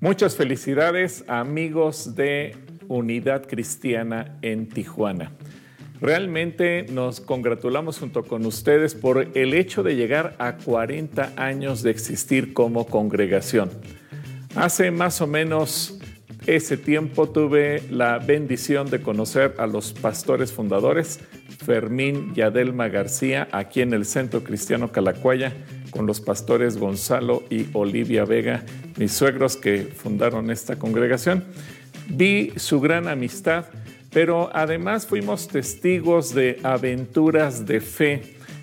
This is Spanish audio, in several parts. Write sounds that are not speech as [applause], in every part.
Muchas felicidades amigos de Unidad Cristiana en Tijuana. Realmente nos congratulamos junto con ustedes por el hecho de llegar a 40 años de existir como congregación. Hace más o menos ese tiempo tuve la bendición de conocer a los pastores fundadores, Fermín y Adelma García, aquí en el Centro Cristiano Calacuaya, con los pastores Gonzalo y Olivia Vega, mis suegros que fundaron esta congregación. Vi su gran amistad, pero además fuimos testigos de aventuras de fe,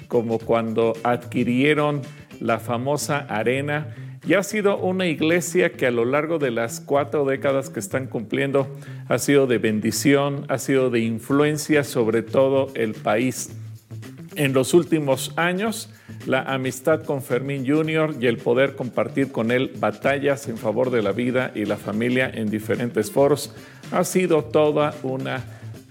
como cuando adquirieron la famosa arena y ha sido una iglesia que a lo largo de las cuatro décadas que están cumpliendo ha sido de bendición, ha sido de influencia sobre todo el país. En los últimos años, la amistad con Fermín Jr. y el poder compartir con él batallas en favor de la vida y la familia en diferentes foros ha sido toda una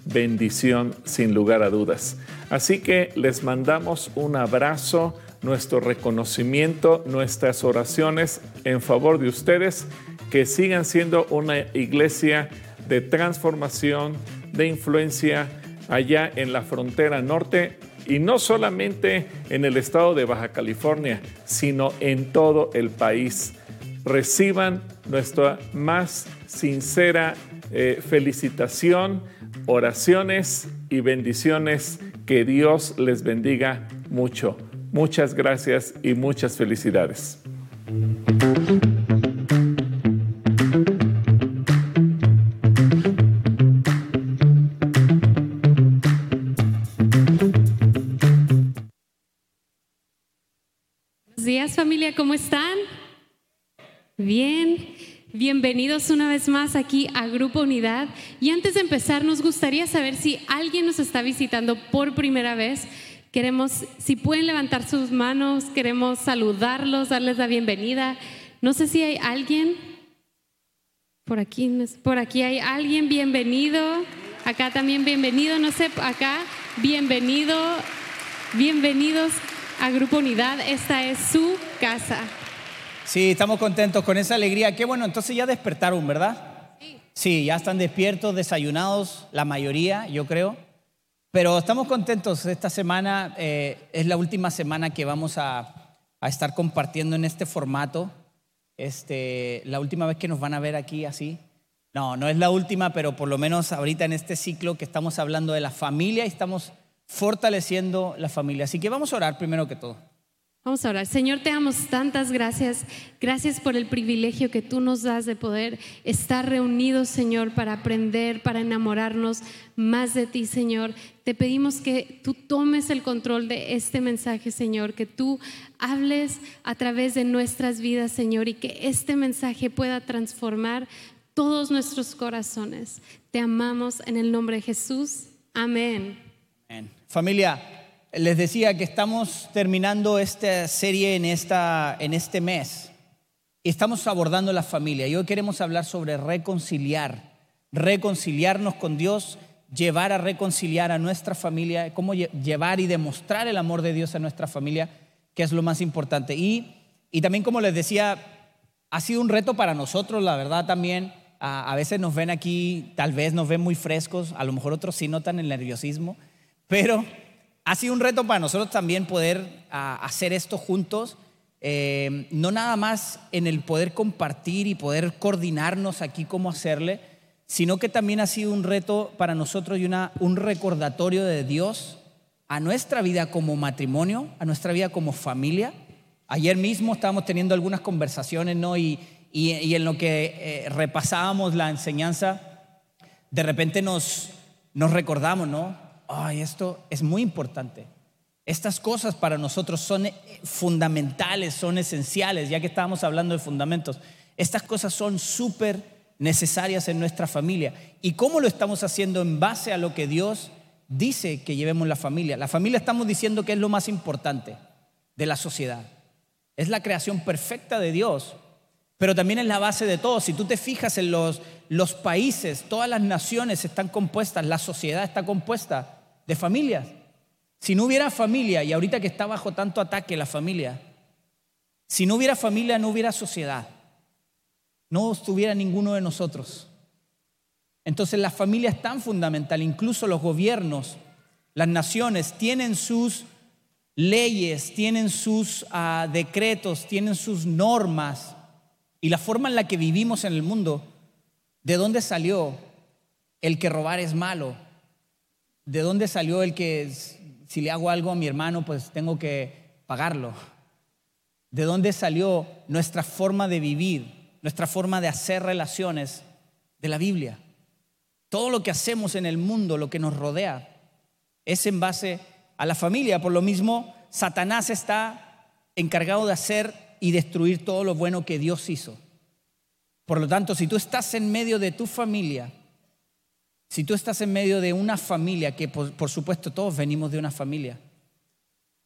bendición sin lugar a dudas. Así que les mandamos un abrazo nuestro reconocimiento, nuestras oraciones en favor de ustedes, que sigan siendo una iglesia de transformación, de influencia allá en la frontera norte y no solamente en el estado de Baja California, sino en todo el país. Reciban nuestra más sincera eh, felicitación, oraciones y bendiciones. Que Dios les bendiga mucho. Muchas gracias y muchas felicidades. Familia, ¿cómo están? Bien, bienvenidos una vez más aquí a Grupo Unidad. Y antes de empezar, nos gustaría saber si alguien nos está visitando por primera vez. Queremos, si pueden levantar sus manos, queremos saludarlos, darles la bienvenida. No sé si hay alguien. Por aquí, por aquí hay alguien, bienvenido. Acá también bienvenido, no sé, acá, bienvenido, bienvenidos a Grupo Unidad. Esta es su casa. Sí, estamos contentos con esa alegría. Qué bueno, entonces ya despertaron, ¿verdad? Sí. Sí, ya están despiertos, desayunados, la mayoría, yo creo. Pero estamos contentos. Esta semana eh, es la última semana que vamos a, estar compartiendo en este formato. Este, la última vez que nos van a ver aquí así. No, no es la última, pero por lo menos ahorita en este ciclo que estamos hablando de la familia y estamos fortaleciendo la familia. Así que vamos a orar primero que todo. Vamos a orar. Señor, te damos tantas gracias. Gracias por el privilegio que tú nos das de poder estar reunidos, Señor, para aprender, para enamorarnos más de ti, Señor. Te pedimos que tú tomes el control de este mensaje, Señor, que tú hables a través de nuestras vidas, Señor, y que este mensaje pueda transformar todos nuestros corazones. Te amamos en el nombre de Jesús. Amén. Amén. Familia, les decía que estamos terminando esta serie en, esta, en este mes estamos abordando la familia. Y hoy queremos hablar sobre reconciliar, reconciliarnos con Dios, llevar a reconciliar a nuestra familia, cómo llevar y demostrar el amor de Dios a nuestra familia, que es lo más importante. Y, y también, como les decía, ha sido un reto para nosotros, la verdad también. A, a veces nos ven aquí, tal vez nos ven muy frescos, a lo mejor otros sí notan el nerviosismo, pero ha sido un reto para nosotros también poder hacer esto juntos, eh, no nada más en el poder compartir y poder coordinarnos aquí cómo hacerle, sino que también ha sido un reto para nosotros y una, un recordatorio de Dios a nuestra vida como matrimonio, a nuestra vida como familia. Ayer mismo estábamos teniendo algunas conversaciones, ¿no? Y, y, en lo que eh, repasábamos la enseñanza, de repente nos, nos recordamos, ¿no? Ay, esto es muy importante. Estas cosas para nosotros son eh, fundamentales, son esenciales, ya que estábamos hablando de fundamentos. Estas cosas son súper necesarias en nuestra familia. ¿Y cómo lo estamos haciendo en base a lo que Dios dice que llevemos la familia? La familia estamos diciendo que es lo más importante de la sociedad. Es la creación perfecta de Dios. pero también es la base de todo. Si tú te fijas en los, los países, todas las naciones están compuestas, la sociedad está compuesta de familias. Si no hubiera familia, y ahorita que está bajo tanto ataque la familia, si no hubiera familia, no hubiera sociedad. No estuviera ninguno de nosotros. Entonces la familia es tan fundamental, incluso los gobiernos, las naciones tienen sus leyes, tienen sus ah, decretos, tienen sus normas y la forma en la que vivimos en el mundo. ¿De dónde salió el que robar es malo? ¿De dónde salió el que si le hago algo a mi hermano pues tengo que pagarlo? ¿De dónde salió nuestra forma de vivir, nuestra forma de hacer relaciones de la Biblia? Todo lo que hacemos en el mundo, lo que nos rodea, es en base a la familia. Por lo mismo, Satanás está encargado de hacer y destruir todo lo bueno que Dios hizo. Por lo tanto, si tú estás en medio de tu familia, si tú estás en medio de una familia, que por, supuesto todos venimos de una familia,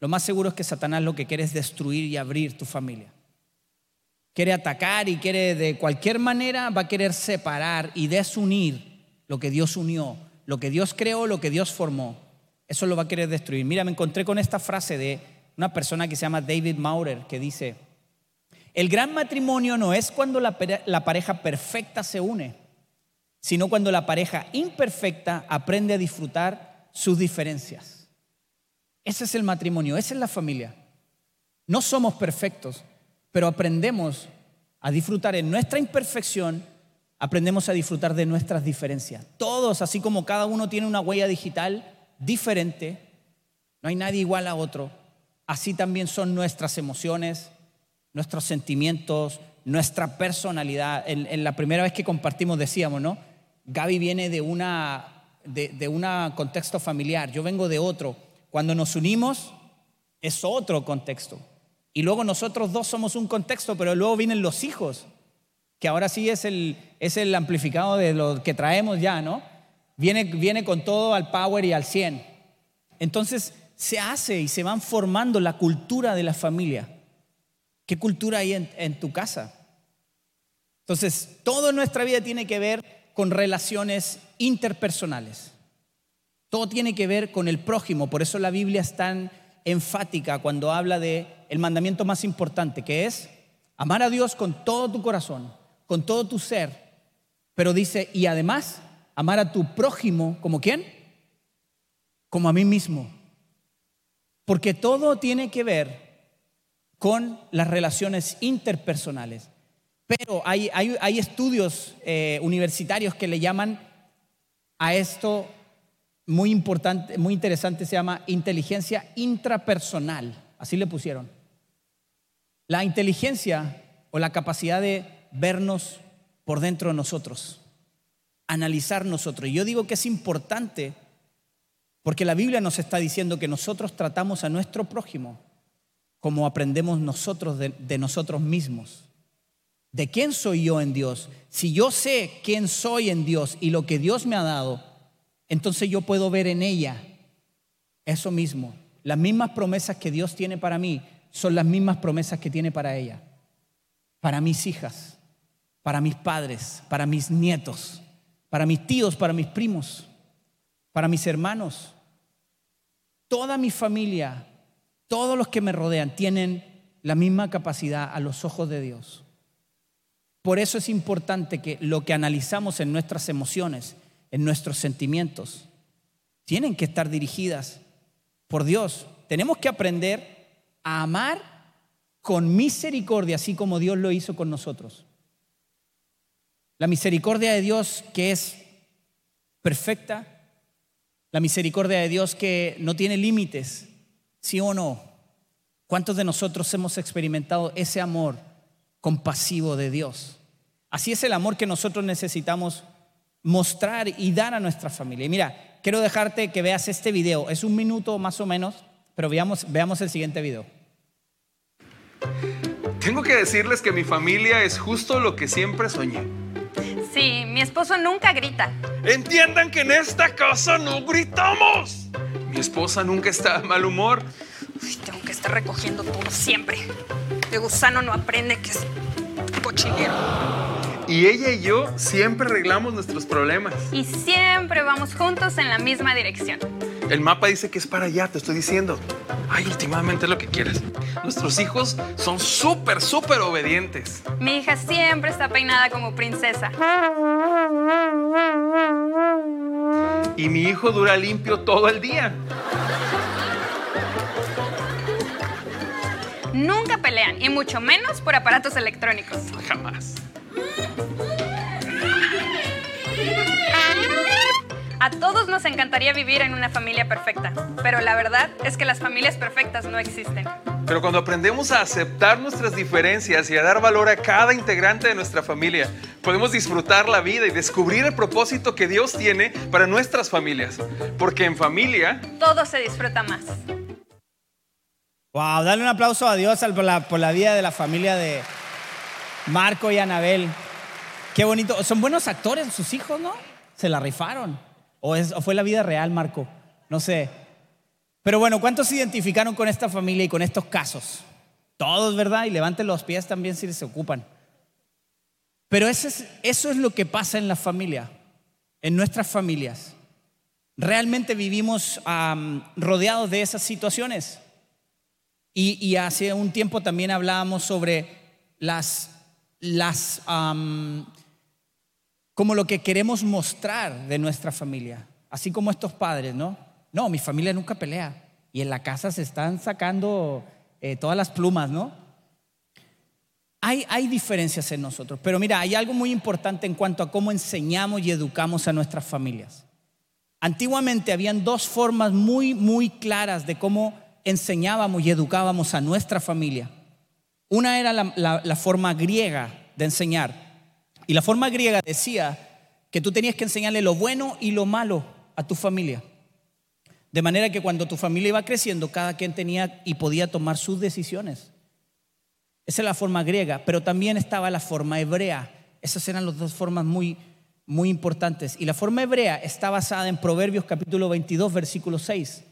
lo más seguro es que Satanás lo que quiere es destruir y abrir tu familia. Quiere atacar y quiere de cualquier manera, va a querer separar y desunir lo que Dios unió, lo que Dios creó, lo que Dios formó. Eso lo va a querer destruir. Mira, me encontré con esta frase de una persona que se llama David Maurer, que dice, el gran matrimonio no es cuando la pareja perfecta se une, sino cuando la pareja imperfecta aprende a disfrutar sus diferencias. Ese es el matrimonio, esa es la familia. No somos perfectos, pero aprendemos a disfrutar en nuestra imperfección aprendemos a disfrutar de nuestras diferencias. Todos, así como cada uno tiene una huella digital diferente, no hay nadie igual a otro, así también son nuestras emociones, nuestros sentimientos, nuestra personalidad. En, la primera vez que compartimos decíamos, ¿no? Gaby viene de una de, de un contexto familiar, yo vengo de otro. Cuando nos unimos es otro contexto. Y luego nosotros dos somos un contexto, pero luego vienen los hijos que ahora sí es el, es el amplificado de lo que traemos ya, ¿no? Viene, viene con todo al power y al 100. Entonces se hace y se van formando la cultura de la familia. ¿Qué cultura hay en, en tu casa? Entonces, toda nuestra vida tiene que ver con relaciones interpersonales. Todo tiene que ver con el prójimo. Por eso la Biblia es tan enfática cuando habla de el mandamiento más importante, que es amar a Dios con todo tu corazón, con todo tu ser, pero dice, y además, amar a tu prójimo como quién? Como a mí mismo. Porque todo tiene que ver con las relaciones interpersonales. Pero hay, estudios eh, universitarios que le llaman a esto muy importante, muy interesante, se llama inteligencia intrapersonal. Así le pusieron. La inteligencia o la capacidad de vernos por dentro de nosotros, analizar nosotros. Yo digo que es importante porque la Biblia nos está diciendo que nosotros tratamos a nuestro prójimo como aprendemos nosotros de, nosotros mismos. ¿De quién soy yo en Dios? Si yo sé quién soy en Dios y lo que Dios me ha dado, entonces yo puedo ver en ella eso mismo. Las mismas promesas que Dios tiene para mí son las mismas promesas que tiene para ella, para mis hijas, para mis padres, para mis nietos, para mis tíos, para mis primos, para mis hermanos. Toda mi familia, todos los que me rodean tienen la misma capacidad a los ojos de Dios. Por eso es importante que lo que analizamos en nuestras emociones, en nuestros sentimientos, tienen que estar dirigidas por Dios. Tenemos que aprender a amar con misericordia, así como Dios lo hizo con nosotros. La misericordia de Dios que es perfecta, la misericordia de Dios que no tiene límites, sí o no. ¿Cuántos de nosotros hemos experimentado ese amor compasivo de Dios? Así es el amor que nosotros necesitamos mostrar y dar a nuestra familia. Y mira, quiero dejarte que veas este video. Es un minuto más o menos, pero veamos, veamos el siguiente video. Tengo que decirles que mi familia es justo lo que siempre soñé. Sí, mi esposo nunca grita. Entiendan que en esta casa no gritamos. Mi esposa nunca está de mal humor. tengo que estar recogiendo todo siempre. De gusano no aprende que es cochinero. Y ella y yo siempre arreglamos nuestros problemas. Y siempre vamos juntos en la misma dirección. El mapa dice que es para allá, te estoy diciendo. Ay, últimamente es lo que quieres. Nuestros hijos son súper, súper obedientes. Mi hija siempre está peinada como princesa. Y mi hijo dura limpio todo el día. Nunca pelean, y mucho menos por aparatos electrónicos. Jamás. A todos nos encantaría vivir en una familia perfecta, pero la verdad es que las familias perfectas no existen. Pero cuando aprendemos a aceptar nuestras diferencias y a dar valor a cada integrante de nuestra familia, podemos disfrutar la vida y descubrir el propósito que Dios tiene para nuestras familias. Porque en familia... Todo se disfruta más. Wow, dale un aplauso a Dios por la, por la vida de la familia de Marco y Anabel. Qué bonito. Son buenos actores sus hijos, ¿no? Se la rifaron. ¿O, fue la vida real, Marco? No sé. Pero bueno, ¿cuántos se identificaron con esta familia y con estos casos? Todos, ¿verdad? Y levanten los pies también si se ocupan. Pero eso es, eso es lo que pasa en la familia, en nuestras familias. Realmente vivimos rodeados de esas situaciones. Y, hace un tiempo también hablábamos sobre las, las como lo que queremos mostrar de nuestra familia. Así como estos padres, ¿no? No, mi familia nunca pelea. Y en la casa se están sacando eh, todas las plumas, ¿no? Hay, hay diferencias en nosotros, pero mira, hay algo muy importante en cuanto a cómo enseñamos y educamos a nuestras familias. Antiguamente habían dos formas muy, muy claras de cómo enseñábamos y educábamos a nuestra familia. Una era la forma griega de enseñar, y la forma griega decía que tú tenías que enseñarle lo bueno y lo malo a tu familia. De manera que cuando tu familia iba creciendo, cada quien tenía y podía tomar sus decisiones. Esa es la forma griega, pero también estaba la forma hebrea. Esas eran las dos formas muy, muy importantes. Y la forma hebrea está basada en Proverbios capítulo 22, versículo 6,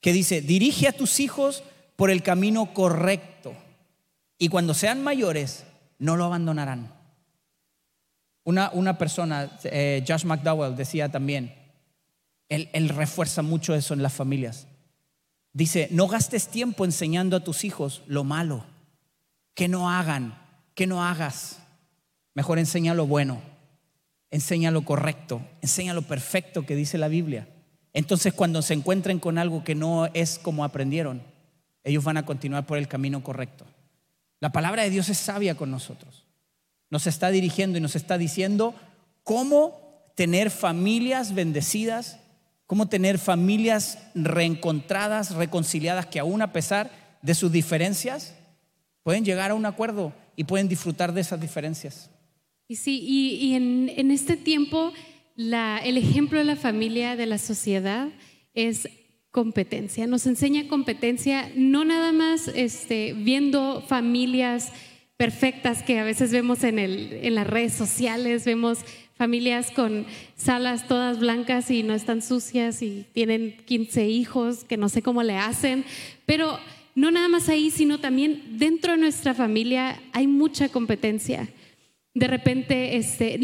que dice, dirige a tus hijos por el camino correcto y cuando sean mayores no lo abandonarán. Una, persona, eh, Josh McDowell, decía también, él refuerza mucho eso en las familias. Dice, no gastes tiempo enseñando a tus hijos lo malo, que no hagan, que no hagas. Mejor enseña lo bueno, enseña lo correcto, enseña lo perfecto que dice la Biblia. Entonces cuando se encuentren con algo que no es como aprendieron, ellos van a continuar por el camino correcto. La palabra de Dios es sabia con nosotros nos está dirigiendo y nos está diciendo cómo tener familias bendecidas, cómo tener familias reencontradas, reconciliadas, que aún a pesar de sus diferencias, pueden llegar a un acuerdo y pueden disfrutar de esas diferencias. Y sí, y, en, este tiempo el ejemplo de la familia, de la sociedad, es competencia. Nos enseña competencia, no nada más este, viendo familias perfectas que a veces vemos en, el, en las redes sociales, vemos familias con salas todas blancas y no están sucias y tienen 15 hijos que no sé cómo le hacen, pero no nada más ahí, sino también dentro de nuestra familia hay mucha competencia. De repente este,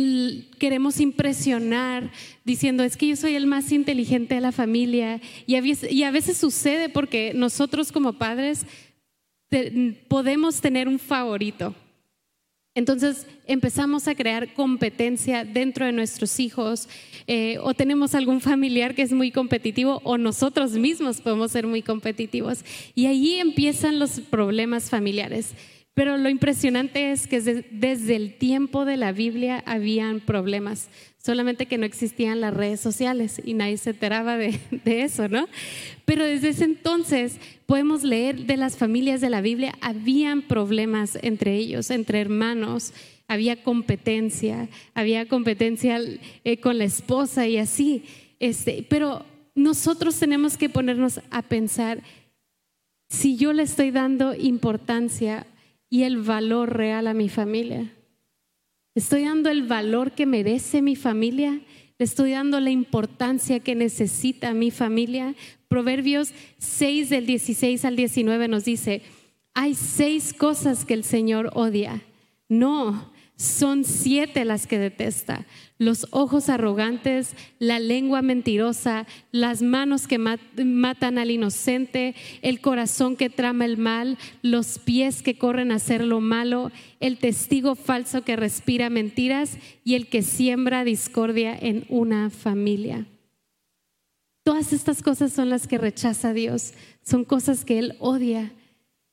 queremos impresionar diciendo, es que yo soy el más inteligente de la familia. Y a veces sucede porque nosotros como padres podemos tener un favorito. Entonces empezamos a crear competencia dentro de nuestros hijos eh, o tenemos algún familiar que es muy competitivo o nosotros mismos podemos ser muy competitivos. Y ahí empiezan los problemas familiares. Pero lo impresionante es que desde el tiempo de la Biblia habían problemas, solamente que no existían las redes sociales y nadie se enteraba de, eso, ¿no? Pero desde ese entonces podemos leer de las familias de la Biblia, habían problemas entre ellos, entre hermanos, había competencia, había competencia eh, con la esposa y así. Este, pero nosotros tenemos que ponernos a pensar, si yo le estoy dando importancia y el valor real a mi familia. Estoy dando el valor que merece mi familia. Le estoy dando la importancia que necesita mi familia. Proverbios 6 del 16 al 19 nos dice, hay seis cosas que el Señor odia. No, son siete las que detesta. Los ojos arrogantes, la lengua mentirosa, las manos que matan al inocente, el corazón que trama el mal, los pies que corren a hacer lo malo, el testigo falso que respira mentiras y el que siembra discordia en una familia. Todas estas cosas son las que rechaza Dios, son cosas que Él odia.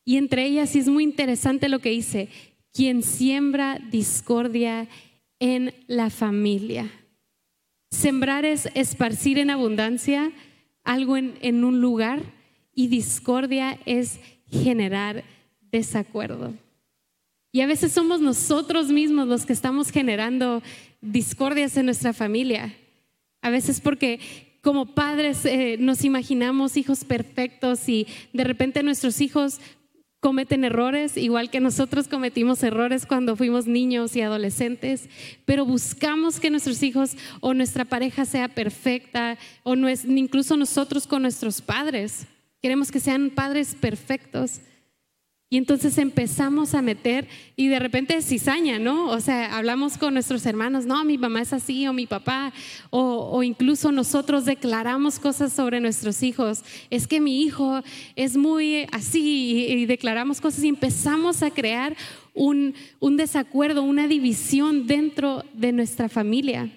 Y entre ellas, es muy interesante lo que dice, quien siembra discordia en la familia. Sembrar es esparcir en abundancia algo en, un lugar y discordia es generar desacuerdo. Y a veces somos nosotros mismos los que estamos generando discordias en nuestra familia. A veces porque como padres eh, nos imaginamos hijos perfectos y de repente nuestros hijos cometen errores, igual que nosotros cometimos errores cuando fuimos niños y adolescentes, pero buscamos que nuestros hijos o nuestra pareja sea perfecta, o incluso nosotros con nuestros padres. Queremos que sean padres perfectos. Y entonces empezamos a meter y de repente es cizaña, ¿no? O sea, hablamos con nuestros hermanos, no, mi mamá es así o mi papá, o, incluso nosotros declaramos cosas sobre nuestros hijos. Es que mi hijo es muy así y, declaramos cosas y empezamos a crear un, un desacuerdo, una división dentro de nuestra familia.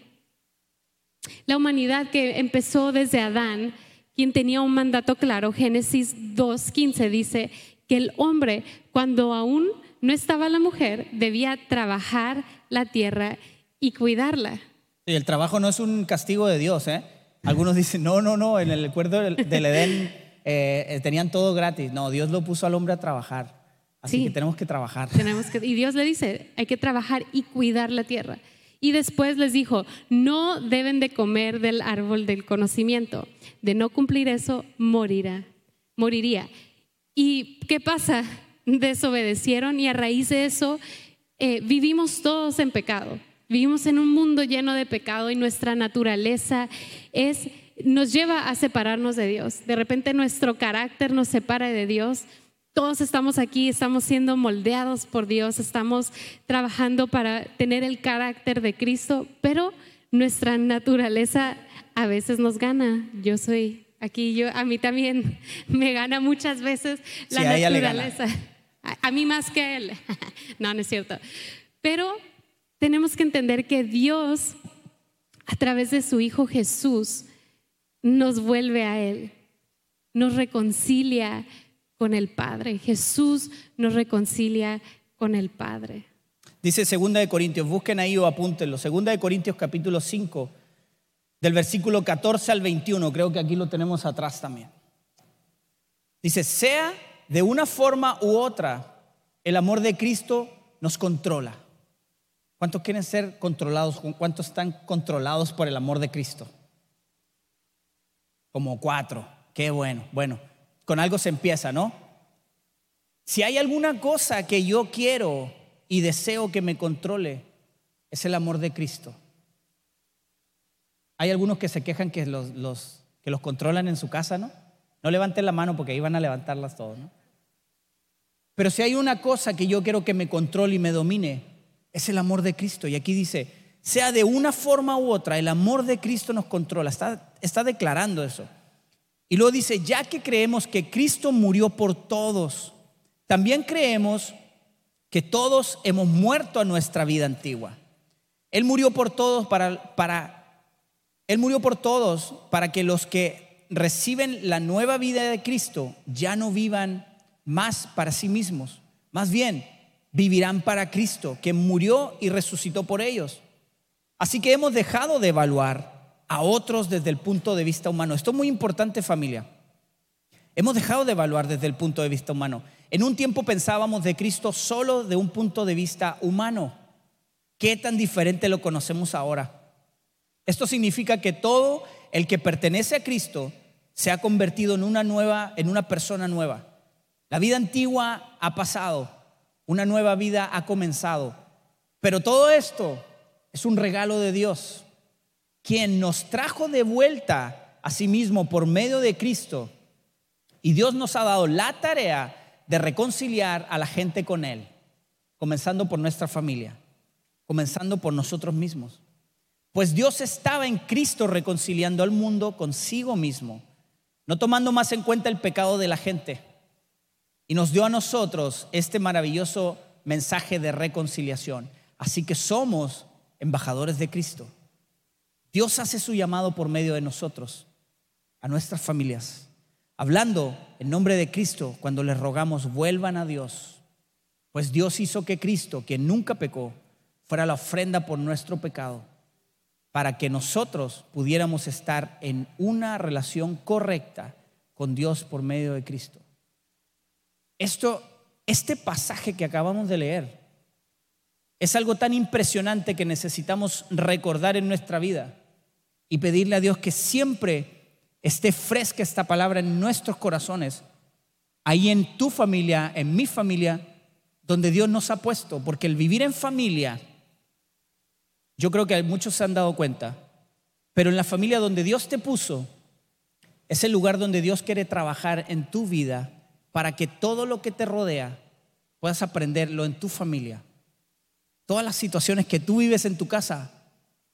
La humanidad que empezó desde Adán, quien tenía un mandato claro, Génesis 2.15 dice, que el hombre, cuando aún no estaba la mujer, debía trabajar la tierra y cuidarla. Y el trabajo no es un castigo de Dios, ¿eh? Algunos dicen, no, no, no, en el acuerdo del, Edén [laughs] eh, tenían todo gratis. No, Dios lo puso al hombre a trabajar. Así que tenemos que trabajar. Tenemos que, y Dios le dice, hay que trabajar y cuidar la tierra. Y después les dijo, no deben de comer del árbol del conocimiento. De no cumplir eso, morirá, moriría. ¿Y qué pasa? Desobedecieron y a raíz de eso eh, vivimos todos en pecado. Vivimos en un mundo lleno de pecado y nuestra naturaleza es, nos lleva a separarnos de Dios. De repente nuestro carácter nos separa de Dios. Todos estamos aquí, estamos siendo moldeados por Dios, estamos trabajando para tener el carácter de Cristo, pero nuestra naturaleza a veces nos gana. Yo soy Aquí yo, a mí también [laughs] me gana muchas veces la naturaleza. A, mí más que él. [laughs] no, no es cierto. Pero tenemos que entender que Dios, a través de su Hijo Jesús, nos vuelve a Él, nos reconcilia con el Padre. Jesús nos reconcilia con el Padre. Dice Segunda de Corintios, busquen ahí o apúntenlo. Segunda de Corintios capítulo 5 del versículo 14 al 21, creo que aquí lo tenemos atrás también. Dice, sea de una forma u otra, el amor de Cristo nos controla. ¿Cuántos quieren ser controlados? ¿Cuántos están controlados por el amor de Cristo? Como cuatro. Qué bueno. Bueno, con algo se empieza, ¿no? Si hay alguna cosa que yo quiero y deseo que me controle, es el amor de Cristo. Hay algunos que se quejan que los, que los controlan en su casa, ¿no? No levanten la mano porque ahí van a levantarlas todos, ¿no? Pero si hay una cosa que yo quiero que me controle y me domine, es el amor de Cristo. Y aquí dice, sea de una forma u otra, el amor de Cristo nos controla. Está, está declarando eso. Y luego dice, ya que creemos que Cristo murió por todos, también creemos que todos hemos muerto a nuestra vida antigua. Él murió por todos para, para él murió por todos para que los que reciben la nueva vida de Cristo ya no vivan más para sí mismos, más bien vivirán para Cristo, que murió y resucitó por ellos. Así que hemos dejado de evaluar a otros desde el punto de vista humano. Esto es muy importante familia. Hemos dejado de evaluar desde el punto de vista humano. En un tiempo pensábamos de Cristo solo de un punto de vista humano. ¿Qué tan diferente lo conocemos ahora? Esto significa que todo el que pertenece a Cristo se ha convertido en una nueva, en una persona nueva. La vida antigua ha pasado, una nueva vida ha comenzado. Pero todo esto es un regalo de Dios, quien nos trajo de vuelta a sí mismo por medio de Cristo. Y Dios nos ha dado la tarea de reconciliar a la gente con Él. comenzando por nuestra familia, comenzando por nosotros mismos. Pues Dios estaba en Cristo reconciliando al mundo consigo mismo, no tomando más en cuenta el pecado de la gente. Y nos dio a nosotros este maravilloso mensaje de reconciliación. Así que somos embajadores de Cristo. Dios hace su llamado por medio de nosotros, a nuestras familias, hablando en nombre de Cristo cuando les rogamos vuelvan a Dios, pues Dios hizo que Cristo, quien nunca pecó, fuera la ofrenda por nuestro pecado, para que nosotros pudiéramos estar en una relación correcta con Dios por medio de Cristo. Esto, este pasaje que acabamos de leer es algo tan impresionante que necesitamos recordar en nuestra vida y pedirle a Dios que siempre esté fresca esta palabra en nuestros corazones, ahí en tu familia, en mi familia, donde Dios nos ha puesto, porque el vivir en familia, yo creo que muchos se han dado cuenta, pero en la familia donde Dios te puso, es el lugar donde Dios quiere trabajar en tu vida para que todo lo que te rodea puedas aprenderlo en tu familia. Todas las situaciones que tú vives en tu casa,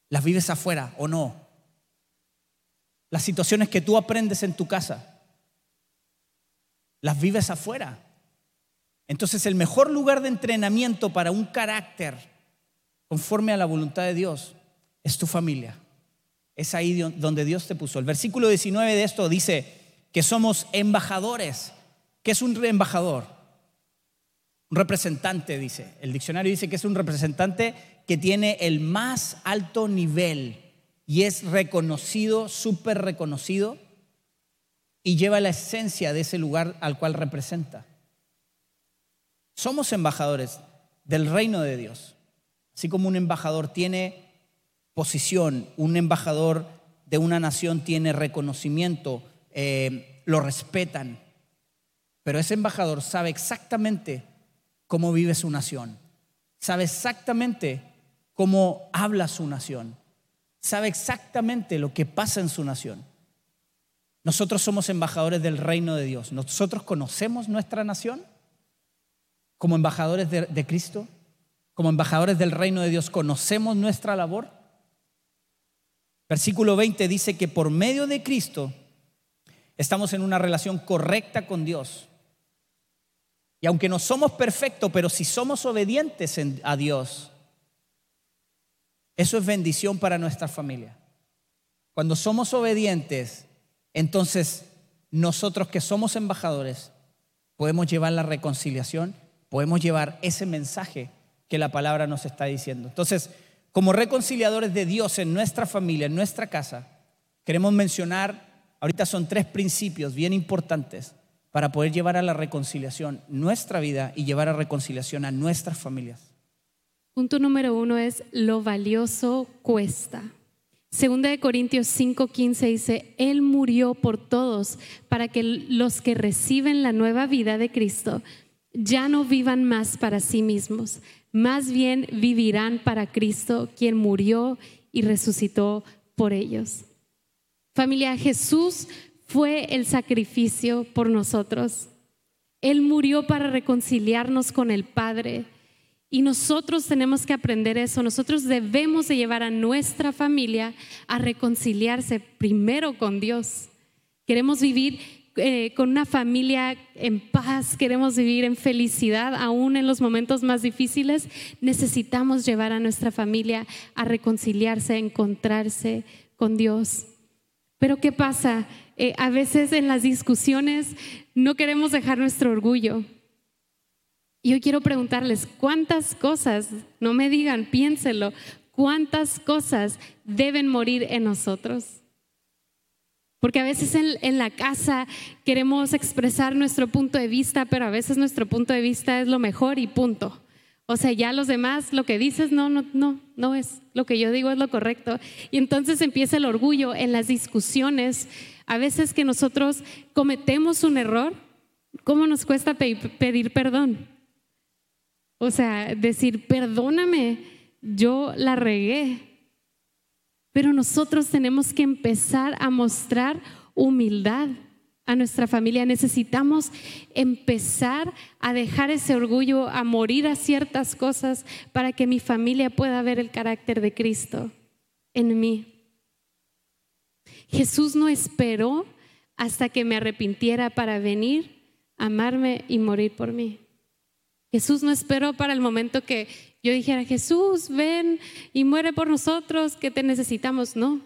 las vives afuera o no. Las situaciones que tú aprendes en tu casa, las vives afuera. Entonces el mejor lugar de entrenamiento para un carácter conforme a la voluntad de Dios es tu familia. Es ahí donde Dios te puso. El versículo 19 de esto dice que somos embajadores. ¿Qué es un embajador? Un representante, dice. El diccionario dice que es un representante que tiene el más alto nivel y es reconocido, súper reconocido, y lleva la esencia de ese lugar al cual representa. Somos embajadores del reino de Dios. Así como un embajador tiene posición, un embajador de una nación tiene reconocimiento, eh, lo respetan, pero ese embajador sabe exactamente cómo vive su nación, sabe exactamente cómo habla su nación, sabe exactamente lo que pasa en su nación. Nosotros somos embajadores del reino de Dios. Nosotros conocemos nuestra nación como embajadores de, de, Cristo, como embajadores del reino de Dios. Conocemos nuestra labor. Versículo 20 dice que por medio de Cristo estamos en una relación correcta con Dios. Y aunque no somos perfectos, pero si somos obedientes a Dios, eso es bendición para nuestra familia. Cuando somos obedientes, entonces nosotros que somos embajadores podemos llevar la reconciliación, podemos llevar ese mensaje que la palabra nos está diciendo. Entonces, como reconciliadores de Dios en nuestra familia, en nuestra casa, queremos mencionar, ahorita son tres principios bien importantes para poder llevar a la reconciliación nuestra vida y llevar a reconciliación a nuestras familias. Punto número uno es lo valioso cuesta. Segunda de Corintios 5:15 dice, Él murió por todos para que los que reciben la nueva vida de Cristo ya no vivan más para sí mismos, más bien vivirán para Cristo, quien murió y resucitó por ellos. Familia, Jesús fue el sacrificio por nosotros. Él murió para reconciliarnos con el Padre. Y nosotros tenemos que aprender eso. Nosotros debemos de llevar a nuestra familia a reconciliarse primero con Dios. Queremos vivir eh, con una familia en paz, queremos vivir en felicidad, aún en los momentos más difíciles. Necesitamos llevar a nuestra familia a reconciliarse, a encontrarse con Dios. Pero ¿qué pasa? Eh, a veces en las discusiones no queremos dejar nuestro orgullo. Y yo quiero preguntarles, ¿cuántas cosas, no me digan, piénselo, cuántas cosas deben morir en nosotros? Porque a veces en, en, la casa queremos expresar nuestro punto de vista, pero a veces nuestro punto de vista es lo mejor y punto. O sea, ya los demás, lo que dices, no, no, no, no es. Lo que yo digo es lo correcto. Y entonces empieza el orgullo en las discusiones. A veces que nosotros cometemos un error, ¿cómo nos cuesta pedir perdón? O sea, decir, perdóname, yo la regué. Pero nosotros tenemos que empezar a mostrar humildad a nuestra familia. Necesitamos empezar a dejar ese orgullo, a morir a ciertas cosas para que mi familia pueda ver el carácter de Cristo en mí. Jesús no esperó hasta que me arrepintiera para venir, amarme y morir por mí. Jesús no esperó para el momento que yo dijera, Jesús, ven y muere por nosotros, que te necesitamos. No,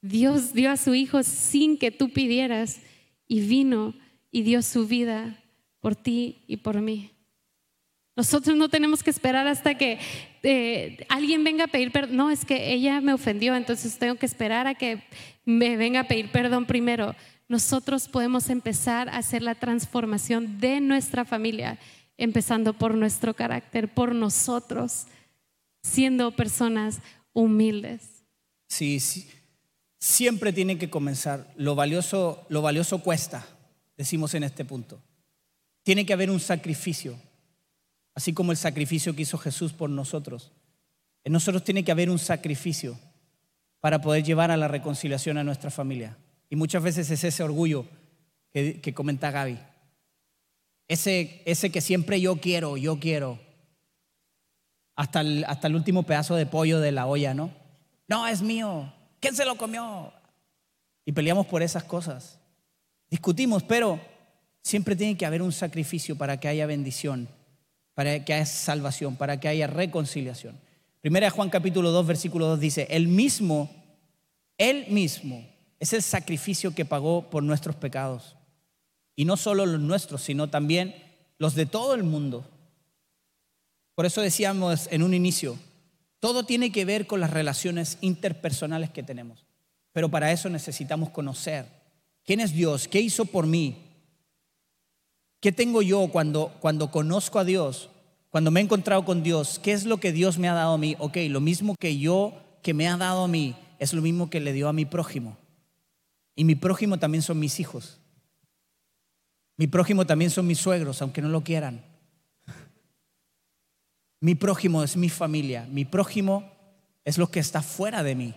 Dios dio a su Hijo sin que tú pidieras y vino y dio su vida por ti y por mí. Nosotros no tenemos que esperar hasta que eh, alguien venga a pedir perdón. No, es que ella me ofendió, entonces tengo que esperar a que me venga a pedir perdón primero. Nosotros podemos empezar a hacer la transformación de nuestra familia, empezando por nuestro carácter, por nosotros, siendo personas humildes. Sí, siempre tiene que comenzar. Lo valioso, lo valioso cuesta, decimos en este punto. Tiene que haber un sacrificio, así como el sacrificio que hizo Jesús por nosotros. En nosotros tiene que haber un sacrificio para poder llevar a la reconciliación a nuestra familia. Y muchas veces es ese orgullo que, comenta Gaby. Ese, ese que siempre yo quiero, yo quiero. Hasta el, hasta el último pedazo de pollo de la olla, ¿no? No, es mío. ¿Quién se lo comió? Y peleamos por esas cosas. Discutimos, pero siempre tiene que haber un sacrificio para que haya bendición, para que haya salvación, para que haya reconciliación. Primera Juan capítulo 2, versículo 2 dice, el mismo, él mismo es el sacrificio que pagó por nuestros pecados. Y no solo los nuestros, sino también los de todo el mundo. Por eso decíamos en un inicio, todo tiene que ver con las relaciones interpersonales que tenemos. Pero para eso necesitamos conocer quién es Dios, qué hizo por mí, qué tengo yo cuando, cuando conozco a Dios, cuando me he encontrado con Dios, qué es lo que Dios me ha dado a mí. Ok, lo mismo que yo, que me ha dado a mí, es lo mismo que le dio a mi prójimo. Y mi prójimo también son mis hijos. Mi prójimo también son mis suegros, aunque no lo quieran. Mi prójimo es mi familia. Mi prójimo es lo que está fuera de mí.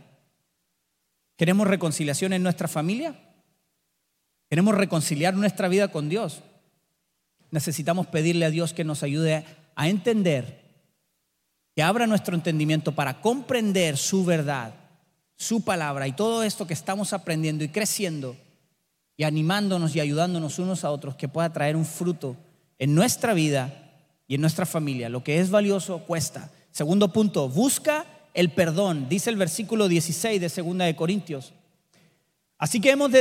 ¿Queremos reconciliación en nuestra familia? ¿Queremos reconciliar nuestra vida con Dios? Necesitamos pedirle a Dios que nos ayude a entender, que abra nuestro entendimiento para comprender su verdad, su palabra y todo esto que estamos aprendiendo y creciendo y animándonos y ayudándonos unos a otros que pueda traer un fruto en nuestra vida y en nuestra familia. Lo que es valioso cuesta. Segundo punto, busca el perdón, dice el versículo 16 de Segunda de Corintios. Así que hemos,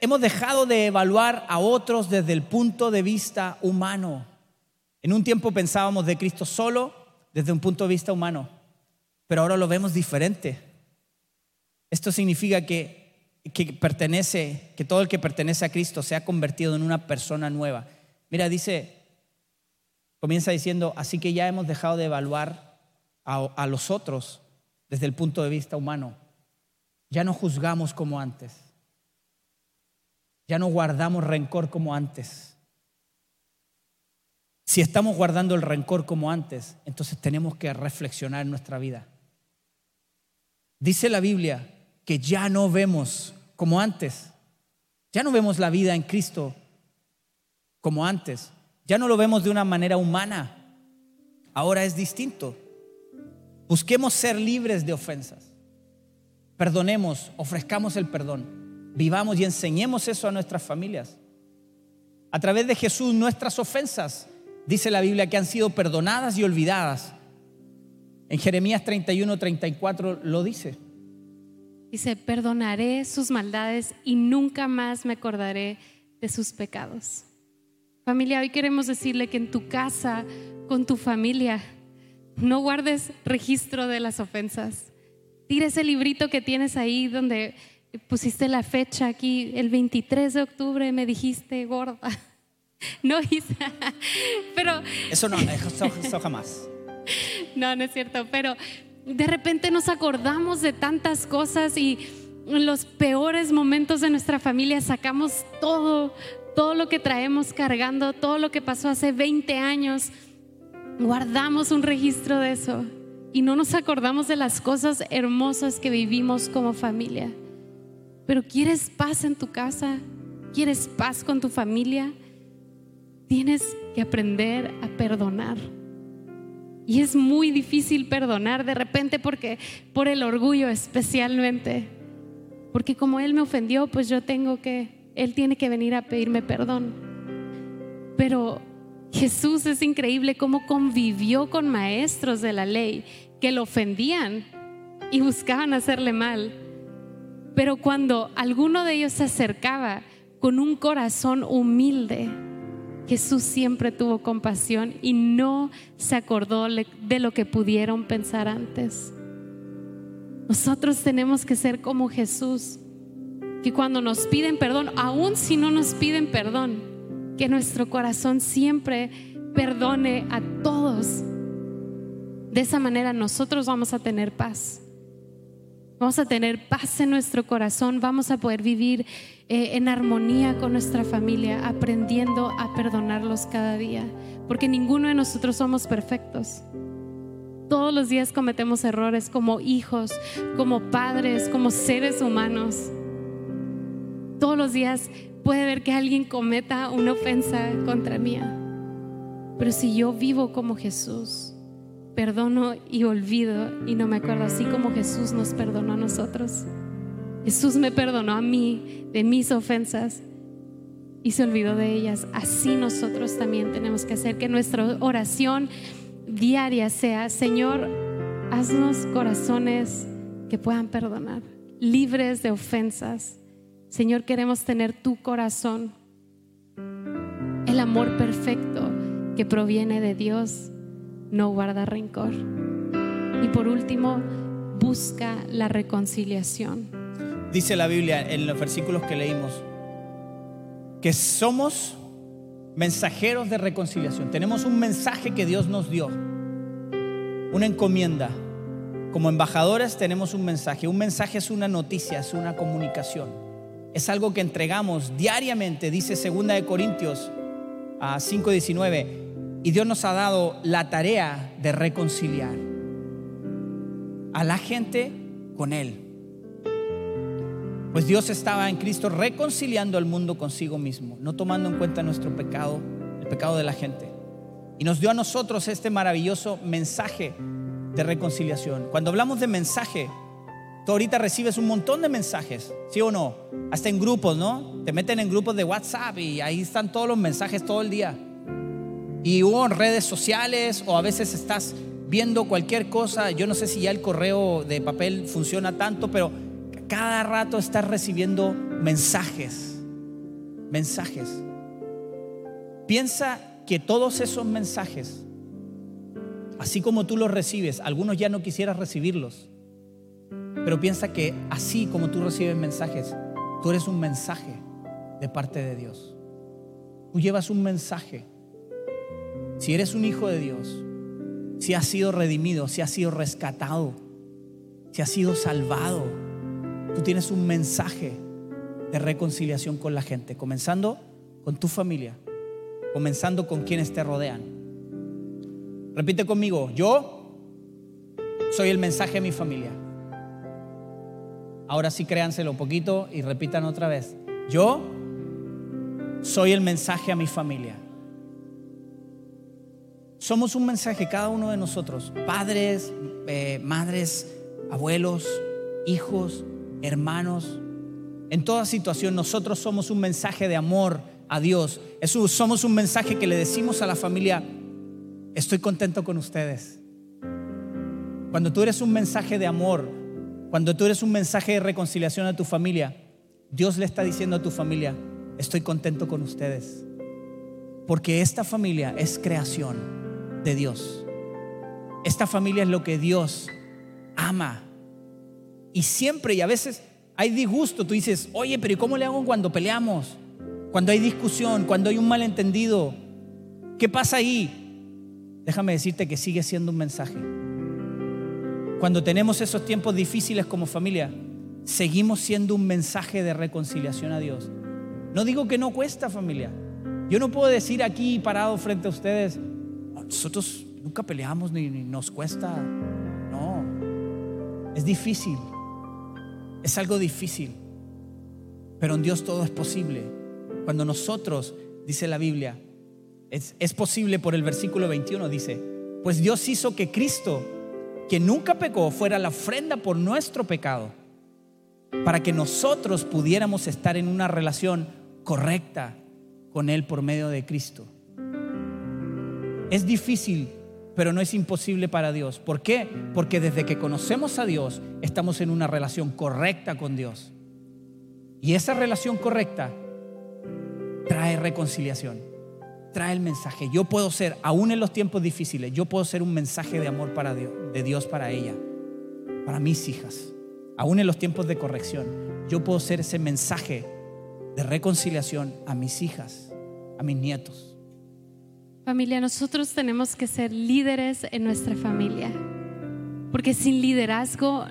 hemos dejado de evaluar a otros desde el punto de vista humano. En un tiempo pensábamos de Cristo solo desde un punto de vista humano, pero ahora lo vemos diferente. Esto significa que, que pertenece, que todo el que pertenece a Cristo se ha convertido en una persona nueva. Mira, dice Comienza diciendo, así que ya hemos dejado de evaluar a, los otros desde el punto de vista humano. Ya no juzgamos como antes. Ya no guardamos rencor como antes. Si estamos guardando el rencor como antes, entonces tenemos que reflexionar en nuestra vida. Dice la Biblia que ya no vemos como antes. Ya no vemos la vida en Cristo como antes. Ya no lo vemos de una manera humana. Ahora es distinto. Busquemos ser libres de ofensas. Perdonemos, ofrezcamos el perdón. Vivamos y enseñemos eso a nuestras familias. A través de Jesús nuestras ofensas, dice la Biblia, que han sido perdonadas y olvidadas. En Jeremías 31, 34 lo dice. Dice, perdonaré sus maldades y nunca más me acordaré de sus pecados. Familia, hoy queremos decirle que en tu casa, con tu familia, no guardes registro de las ofensas. Tira ese librito que tienes ahí donde pusiste la fecha aquí, el 23 de octubre me dijiste gorda. [laughs] No, Isa, pero... Eso no, eso jamás. [laughs] No, no es cierto, pero de repente nos acordamos de tantas cosas y en los peores momentos de nuestra familia sacamos todo, todo lo que traemos cargando, todo lo que pasó hace 20 años, guardamos un registro de eso y no nos acordamos de las cosas hermosas que vivimos como familia. Pero ¿quieres paz en tu casa? quieres paz con tu familia, tienes que aprender a perdonar. Y es muy difícil perdonar de repente porque por el orgullo especialmente. Porque como él me ofendió, pues yo tengo que, él tiene que venir a pedirme perdón. Pero Jesús es increíble cómo convivió con maestros de la ley que lo ofendían y buscaban hacerle mal. Pero cuando alguno de ellos se acercaba con un corazón humilde, Jesús siempre tuvo compasión y no se acordó de lo que pudieron pensar antes. Nosotros tenemos que ser como Jesús, que cuando nos piden perdón, aun si no nos piden perdón, que nuestro corazón siempre perdone a todos. De esa manera nosotros vamos a tener paz. Vamos a tener paz en nuestro corazón, vamos a poder vivir eh, en armonía con nuestra familia, aprendiendo a perdonarlos cada día, porque ninguno de nosotros somos perfectos. Todos los días cometemos errores como hijos, como padres, como seres humanos. Todos los días puede ver que alguien cometa una ofensa contra mí. Pero si yo vivo como Jesús, perdono y olvido y no me acuerdo, así como Jesús nos perdonó a nosotros. Jesús me perdonó a mí de mis ofensas y se olvidó de ellas. Así nosotros también tenemos que hacer que nuestra oración diaria sea, Señor, haznos corazones que puedan perdonar, libres de ofensas. Señor, queremos tener tu corazón, el amor perfecto que proviene de Dios no guarda rencor. Y por último, busca la reconciliación. Dice la Biblia en los versículos que leímos que somos mensajeros de reconciliación. Tenemos un mensaje que Dios nos dio, una encomienda. Como embajadores tenemos un mensaje. Un mensaje es una noticia, es una comunicación. Es algo que entregamos diariamente, dice 2 de Corintios a 5:19 y Dios nos ha dado la tarea de reconciliar a la gente con Él. Pues Dios estaba en Cristo reconciliando al mundo consigo mismo, no tomando en cuenta nuestro pecado, el pecado de la gente. Y nos dio a nosotros este maravilloso mensaje de reconciliación. Cuando hablamos de mensaje, tú ahorita recibes un montón de mensajes, ¿sí o no? Hasta en grupos, ¿no? Te meten en grupos de WhatsApp y ahí están todos los mensajes todo el día y hubo en redes sociales o a veces estás viendo cualquier cosa, yo no sé si ya el correo de papel funciona tanto, pero cada rato estás recibiendo mensajes, mensajes. Piensa que todos esos mensajes, así como tú los recibes, algunos ya no quisieras recibirlos, pero piensa que así como tú recibes mensajes, tú eres un mensaje de parte de Dios. Tú llevas un mensaje si eres un hijo de Dios, si has sido redimido, si has sido rescatado, si has sido salvado, tú tienes un mensaje de reconciliación con la gente, comenzando con tu familia, comenzando con quienes te rodean. Repite conmigo, yo soy el mensaje a mi familia. Ahora sí créanselo un poquito y repitan otra vez. Yo soy el mensaje a mi familia. Somos un mensaje cada uno de nosotros, padres, eh, madres, abuelos, hijos, hermanos. En toda situación nosotros somos un mensaje de amor a Dios. somos un mensaje que le decimos a la familia, estoy contento con ustedes. Cuando tú eres un mensaje de amor, cuando tú eres un mensaje de reconciliación a tu familia, Dios le está diciendo a tu familia, estoy contento con ustedes. Porque esta familia es creación de Dios. Esta familia es lo que Dios ama. Y siempre y a veces hay disgusto. Tú dices, oye, pero ¿y cómo le hago cuando peleamos? Cuando hay discusión, cuando hay un malentendido. ¿Qué pasa ahí? Déjame decirte que sigue siendo un mensaje. Cuando tenemos esos tiempos difíciles como familia, seguimos siendo un mensaje de reconciliación a Dios. No digo que no cuesta familia. Yo no puedo decir aquí parado frente a ustedes, nosotros nunca peleamos ni, nos cuesta. No, es difícil. Es algo difícil. Pero en Dios todo es posible. Cuando nosotros, dice la Biblia, es, es posible por el versículo 21, dice, pues Dios hizo que Cristo, que nunca pecó, fuera la ofrenda por nuestro pecado, para que nosotros pudiéramos estar en una relación correcta con Él por medio de Cristo. Es difícil, pero no es imposible para Dios. ¿Por qué? Porque desde que conocemos a Dios, estamos en una relación correcta con Dios. Y esa relación correcta trae reconciliación, trae el mensaje. Yo puedo ser, aún en los tiempos difíciles, yo puedo ser un mensaje de amor para Dios, de Dios para ella, para mis hijas. Aún en los tiempos de corrección, yo puedo ser ese mensaje de reconciliación a mis hijas, a mis nietos. Familia, nosotros tenemos que ser líderes en nuestra familia, porque sin liderazgo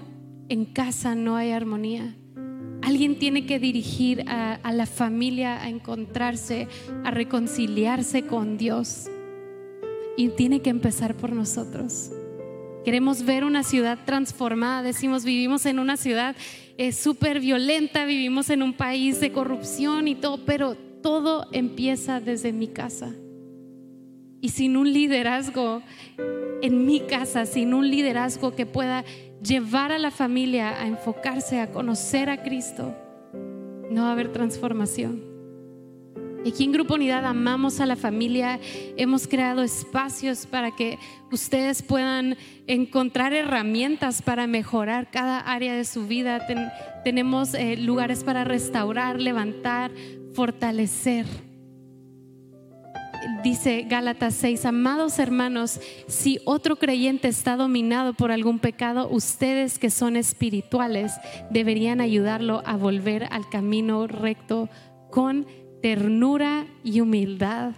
en casa no hay armonía. Alguien tiene que dirigir a, la familia a encontrarse, a reconciliarse con Dios. Y tiene que empezar por nosotros. Queremos ver una ciudad transformada. Decimos, vivimos en una ciudad eh, súper violenta, vivimos en un país de corrupción y todo, pero todo empieza desde mi casa. Y sin un liderazgo en mi casa, sin un liderazgo que pueda llevar a la familia a enfocarse, a conocer a Cristo, no va a haber transformación. Aquí en Grupo Unidad amamos a la familia, hemos creado espacios para que ustedes puedan encontrar herramientas para mejorar cada área de su vida. tenemos eh, lugares para restaurar, levantar, fortalecer dice Gálatas 6, amados hermanos, si otro creyente está dominado por algún pecado, ustedes que son espirituales deberían ayudarlo a volver al camino recto con ternura y humildad.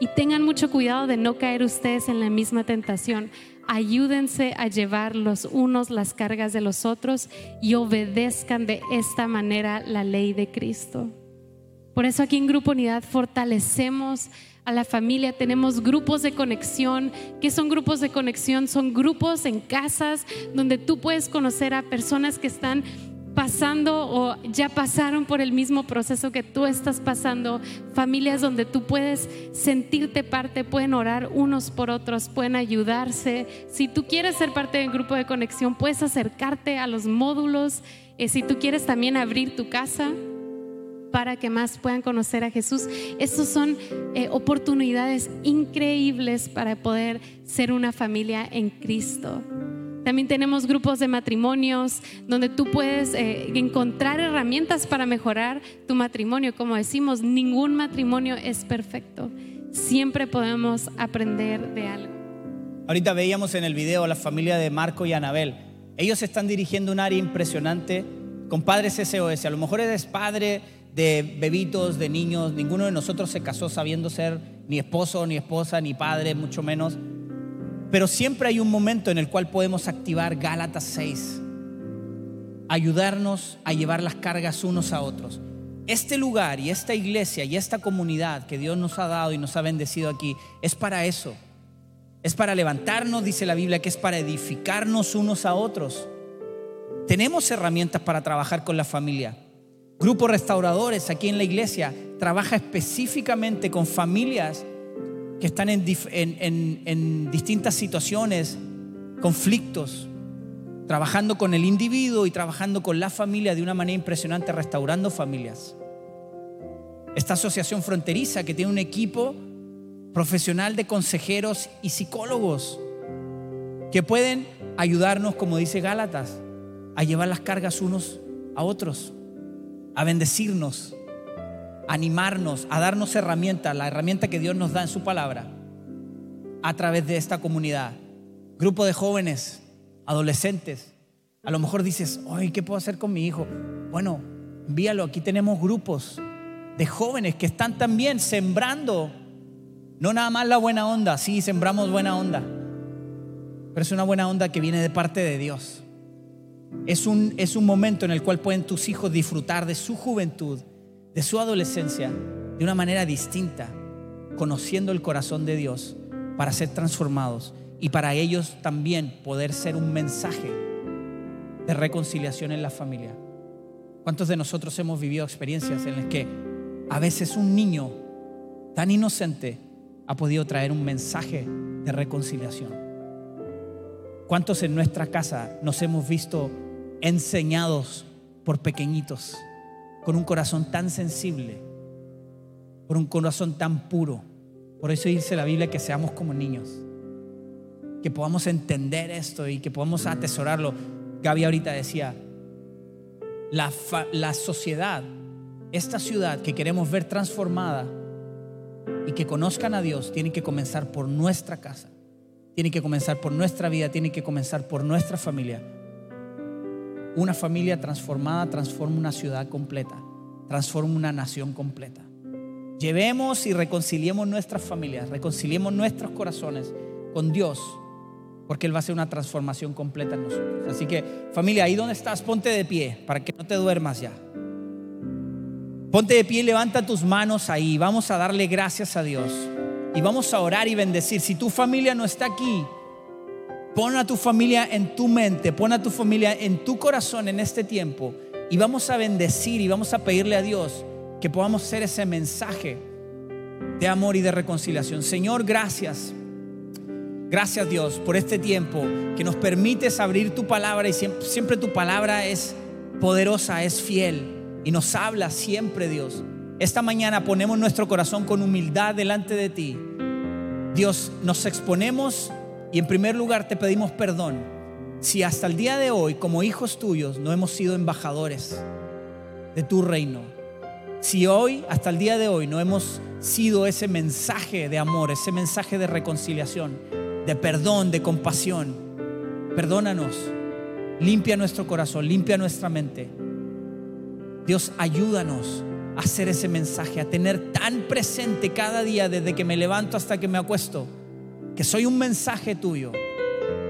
Y tengan mucho cuidado de no caer ustedes en la misma tentación. Ayúdense a llevar los unos las cargas de los otros y obedezcan de esta manera la ley de Cristo. Por eso aquí en Grupo Unidad fortalecemos a la familia, tenemos grupos de conexión. ¿Qué son grupos de conexión? Son grupos en casas donde tú puedes conocer a personas que están pasando o ya pasaron por el mismo proceso que tú estás pasando, familias donde tú puedes sentirte parte, pueden orar unos por otros, pueden ayudarse. Si tú quieres ser parte del grupo de conexión, puedes acercarte a los módulos. Eh, si tú quieres también abrir tu casa, para que más puedan conocer a Jesús. Estas son eh, oportunidades increíbles para poder ser una familia en Cristo. También tenemos grupos de matrimonios donde tú puedes eh, encontrar herramientas para mejorar tu matrimonio. Como decimos, ningún matrimonio es perfecto. Siempre podemos aprender de algo. Ahorita veíamos en el video a la familia de Marco y Anabel. Ellos están dirigiendo un área impresionante con padres SOS. A lo mejor eres padre de bebitos, de niños. Ninguno de nosotros se casó sabiendo ser ni esposo, ni esposa, ni padre, mucho menos. Pero siempre hay un momento en el cual podemos activar Gálatas 6. Ayudarnos a llevar las cargas unos a otros. Este lugar y esta iglesia y esta comunidad que Dios nos ha dado y nos ha bendecido aquí es para eso. Es para levantarnos, dice la Biblia, que es para edificarnos unos a otros. Tenemos herramientas para trabajar con la familia. Grupos restauradores aquí en la iglesia trabaja específicamente con familias que están en, en, distintas situaciones, conflictos, trabajando con el individuo y trabajando con la familia de una manera impresionante, restaurando familias. Esta asociación fronteriza que tiene un equipo profesional de consejeros y psicólogos que pueden ayudarnos, como dice Gálatas, a llevar las cargas unos a otros a bendecirnos, a animarnos, a darnos herramientas, la herramienta que Dios nos da en su palabra, a través de esta comunidad. Grupo de jóvenes, adolescentes. A lo mejor dices, ay, ¿qué puedo hacer con mi hijo? Bueno, envíalo. Aquí tenemos grupos de jóvenes que están también sembrando, no nada más la buena onda, sí, sembramos buena onda, pero es una buena onda que viene de parte de Dios. Es un, es un momento en el cual pueden tus hijos disfrutar de su juventud, de su adolescencia, de una manera distinta, conociendo el corazón de Dios para ser transformados y para ellos también poder ser un mensaje de reconciliación en la familia. ¿Cuántos de nosotros hemos vivido experiencias en las que A veces un niño tan inocente ha podido traer un mensaje de reconciliación. ¿Cuántos en nuestra casa nos hemos visto enseñados por pequeñitos, con un corazón tan sensible, por un corazón tan puro? Por eso dice la Biblia que seamos como niños, que podamos entender esto y que podamos atesorarlo. Gaby ahorita decía, la, la sociedad, esta ciudad que queremos ver transformada y que conozcan a Dios, tiene que comenzar por nuestra casa, tiene que comenzar por nuestra vida, tiene que comenzar por nuestra familia. Una familia transformada transforma una ciudad completa, transforma una nación completa. Llevemos y reconciliemos nuestras familias, reconciliemos nuestros corazones con Dios porque Él va a hacer una transformación completa en nosotros. Así que familia, ahí donde estás, ponte de pie para que no te duermas ya. Ponte de pie y levanta tus manos ahí. Vamos a darle gracias a Dios. Y vamos a orar y bendecir. Si tu familia no está aquí, pon a tu familia en tu mente, pon a tu familia en tu corazón en este tiempo. Y vamos a bendecir y vamos a pedirle a Dios que podamos hacer ese mensaje de amor y de reconciliación. Señor, gracias Gracias Dios por este tiempo que nos permites abrir tu palabra y siempre, tu palabra es poderosa, es fiel y nos habla siempre Dios. Esta mañana ponemos nuestro corazón con humildad delante de ti. Dios, nos exponemos y en primer lugar te pedimos perdón si hasta el día de hoy como hijos tuyos no hemos sido embajadores de tu reino. Si hoy, hasta el día de hoy, no hemos sido ese mensaje de amor, ese mensaje de reconciliación, de perdón, de compasión. Perdónanos, limpia nuestro corazón, limpia nuestra mente. Dios, ayúdanos hacer ese mensaje, a tener tan presente cada día desde que me levanto hasta que me acuesto, que soy un mensaje tuyo.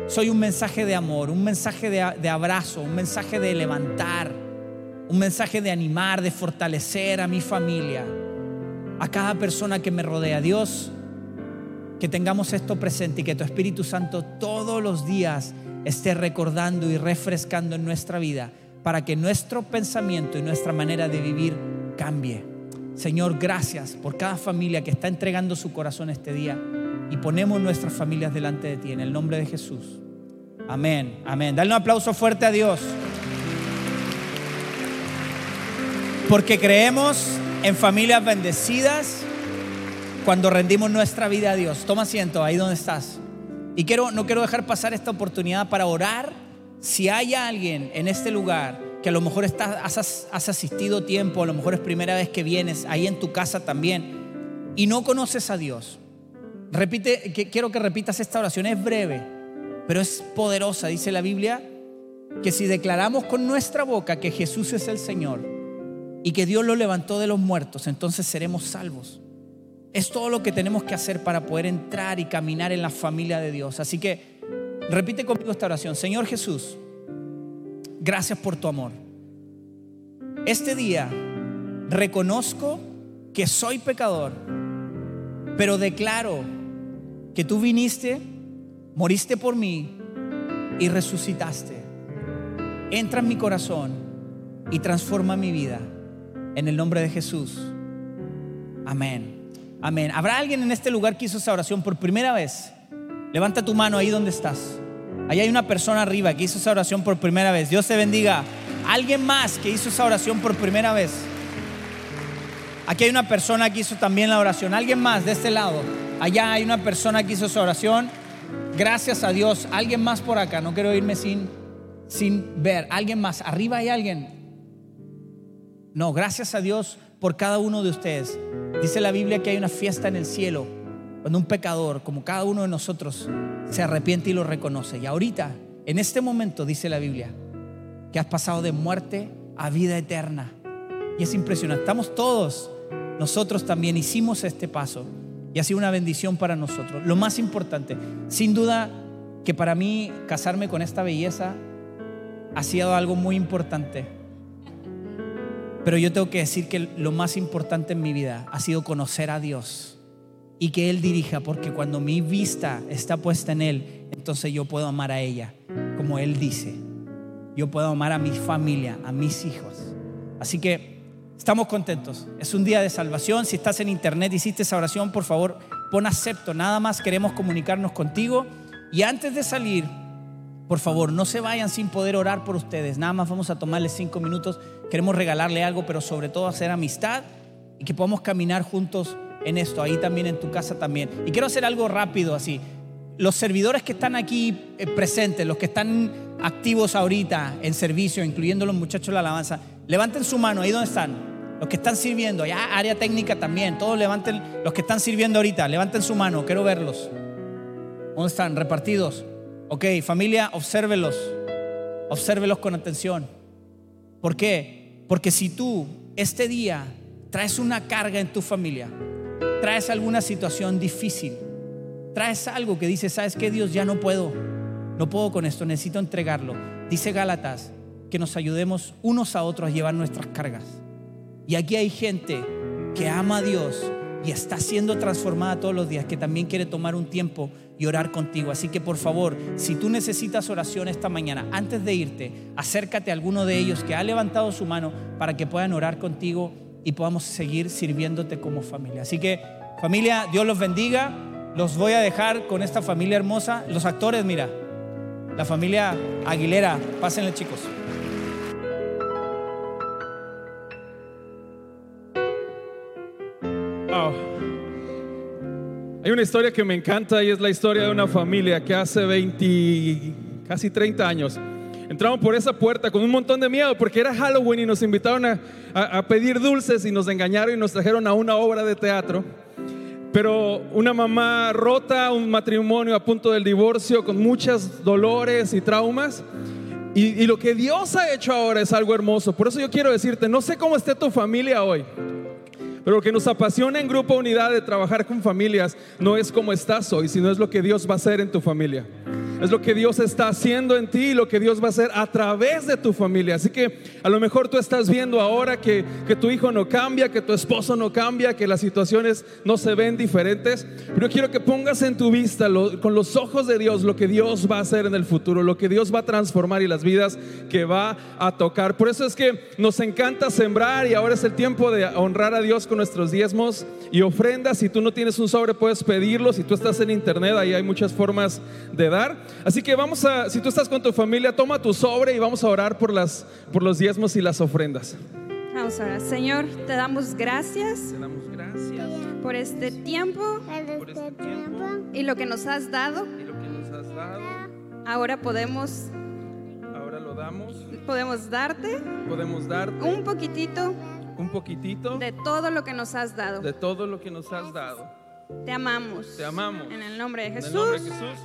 Soy un mensaje de amor, un mensaje de, de abrazo, un mensaje de levantar, un mensaje de animar, de fortalecer a mi familia, a cada persona que me rodea. Dios, que tengamos esto presente y que tu Espíritu Santo todos los días esté recordando y refrescando en nuestra vida para que nuestro pensamiento y nuestra manera de vivir cambie. Señor, gracias por cada familia que está entregando su corazón este día y ponemos nuestras familias delante de ti en el nombre de Jesús. Amén, amén. Dale un aplauso fuerte a Dios. Porque creemos en familias bendecidas cuando rendimos nuestra vida a Dios. Toma asiento ahí donde estás. Y quiero, no quiero dejar pasar esta oportunidad para orar. Si hay alguien en este lugar que a lo mejor has, asistido tiempo, a lo mejor es primera vez que vienes, ahí en tu casa también, y no conoces a Dios, repite, que, quiero que repitas esta oración. Es breve, pero es poderosa. Dice la Biblia que si declaramos con nuestra boca que Jesús es el Señor y que Dios lo levantó de los muertos, entonces seremos salvos. Es todo lo que tenemos que hacer para poder entrar y caminar en la familia de Dios. Así que repite conmigo esta oración. Señor Jesús, gracias por tu amor. Este día reconozco que soy pecador, pero declaro que tú viniste, moriste por mí y resucitaste. Entra en mi corazón y transforma mi vida. En el nombre de Jesús. Amén. Amén. ¿Habrá alguien en este lugar que hizo esa oración por primera vez? Levanta tu mano ahí donde estás. Ahí hay una persona arriba que hizo esa oración por primera vez. Dios te bendiga. Alguien más que hizo esa oración por primera vez. Aquí hay una persona que hizo también la oración. Alguien más de este lado. Allá hay una persona que hizo esa oración. Gracias a Dios. Alguien más por acá. No quiero irme sin, sin ver. Alguien más. Arriba hay alguien. No, gracias a Dios por cada uno de ustedes. Dice la Biblia que hay una fiesta en el cielo cuando un pecador, como cada uno de nosotros, se arrepiente y lo reconoce. Y ahorita, en este momento, dice la Biblia, que has pasado de muerte a vida eterna. Y es impresionante. Estamos todos, nosotros también hicimos este paso y ha sido una bendición para nosotros. Lo más importante, sin duda que para mí casarme con esta belleza ha sido algo muy importante pero yo tengo que decir que lo más importante en mi vida ha sido conocer a Dios y que Él dirija, porque cuando mi vista está puesta en Él, entonces yo puedo amar a ella, como Él dice. Yo puedo amar a mi familia, a mis hijos. Así que Estamos contentos. Es un día de salvación. Si estás en internet, hiciste esa oración, por favor, pon acepto. Nada más queremos comunicarnos contigo. Y antes de salir, por favor, no se vayan sin poder orar por ustedes. Nada más vamos a tomarles cinco minutos. Queremos regalarle algo, pero sobre todo hacer amistad y que podamos caminar juntos en esto. Ahí también en tu casa también. Y quiero hacer algo rápido así. Los servidores que están aquí eh, presentes, los que están activos ahorita en servicio, incluyendo los muchachos de la alabanza, levanten su mano ahí donde están. Los que están sirviendo, ya área técnica también, todos levanten, los que están sirviendo ahorita, levanten su mano, quiero verlos. ¿Dónde están? Repartidos. Ok, familia, obsérvelos. Obsérvelos con atención. ¿Por qué? Porque si tú este día traes una carga en tu familia, traes alguna situación difícil, traes algo que dice, ¿sabes qué Dios? Ya no puedo, no puedo con esto, necesito entregarlo. Dice Gálatas que nos ayudemos unos a otros a llevar nuestras cargas. Y aquí hay gente que ama a Dios y está siendo transformada todos los días, que también quiere tomar un tiempo y orar contigo. Así que por favor, si tú necesitas oración esta mañana, antes de irte, acércate a alguno de ellos que ha levantado su mano para que puedan orar contigo y podamos seguir sirviéndote como familia. Así que familia, Dios los bendiga. Los voy a dejar con esta familia hermosa. Los actores, mira, la familia Aguilera, pásenle chicos. Hay una historia que me encanta y es la historia de una familia que hace 20, casi 30 años entraron por esa puerta con un montón de miedo porque era Halloween y nos invitaron a, a, pedir dulces y nos engañaron y nos trajeron a una obra de teatro. Pero una mamá rota, un matrimonio a punto del divorcio con muchos dolores y traumas. Y, y lo que Dios ha hecho ahora es algo hermoso. Por eso yo quiero decirte, no sé cómo esté tu familia hoy. Pero lo que nos apasiona en Grupo Unidad de trabajar con familias no es cómo estás hoy, sino es lo que Dios va a hacer en tu familia es lo que Dios está haciendo en ti y lo que Dios va a hacer a través de tu familia. Así que a lo mejor tú estás viendo ahora que, que tu hijo no cambia, que tu esposo no cambia, que las situaciones no se ven diferentes, pero quiero que pongas en tu vista con los ojos de Dios lo que Dios va a hacer en el futuro, lo que Dios va a transformar y las vidas que va a tocar. Por eso es que nos encanta sembrar y ahora es el tiempo de honrar a Dios con nuestros diezmos y ofrendas. Si tú no tienes un sobre, puedes pedirlo. Si tú estás en internet, ahí hay muchas formas de dar. Así que vamos a, si tú estás con tu familia, toma tu sobre y vamos a orar por, las, por los diezmos y las ofrendas. Vamos a orar. Señor, te damos gracias. Te damos gracias por este tiempo, por este tiempo y lo que nos has dado. y lo que nos has dado. Ahora podemos, Ahora lo damos. podemos darte Podemos darte un poquitito un poquitito de todo lo que nos has dado. de todo lo que nos has dado. Te amamos. Te amamos. En el nombre de En el Jesús. nombre de Jesús.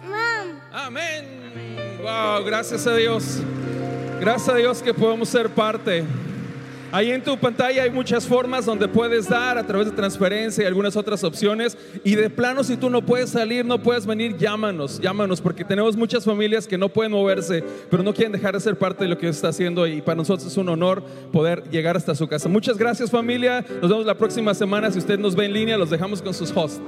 Amén. Wow, gracias a Dios. Gracias a Dios que podemos ser parte. Ahí en tu pantalla hay muchas formas donde puedes dar a través de transferencia y algunas otras opciones. Y de plano, si tú no puedes salir, no puedes venir, llámanos, llámanos, porque tenemos muchas familias que no pueden moverse, pero no quieren dejar de ser parte de lo que Dios está haciendo. Y para nosotros es un honor poder llegar hasta su casa. Muchas gracias, familia. Nos vemos la próxima semana. Si usted nos ve en línea, los dejamos con sus hosts.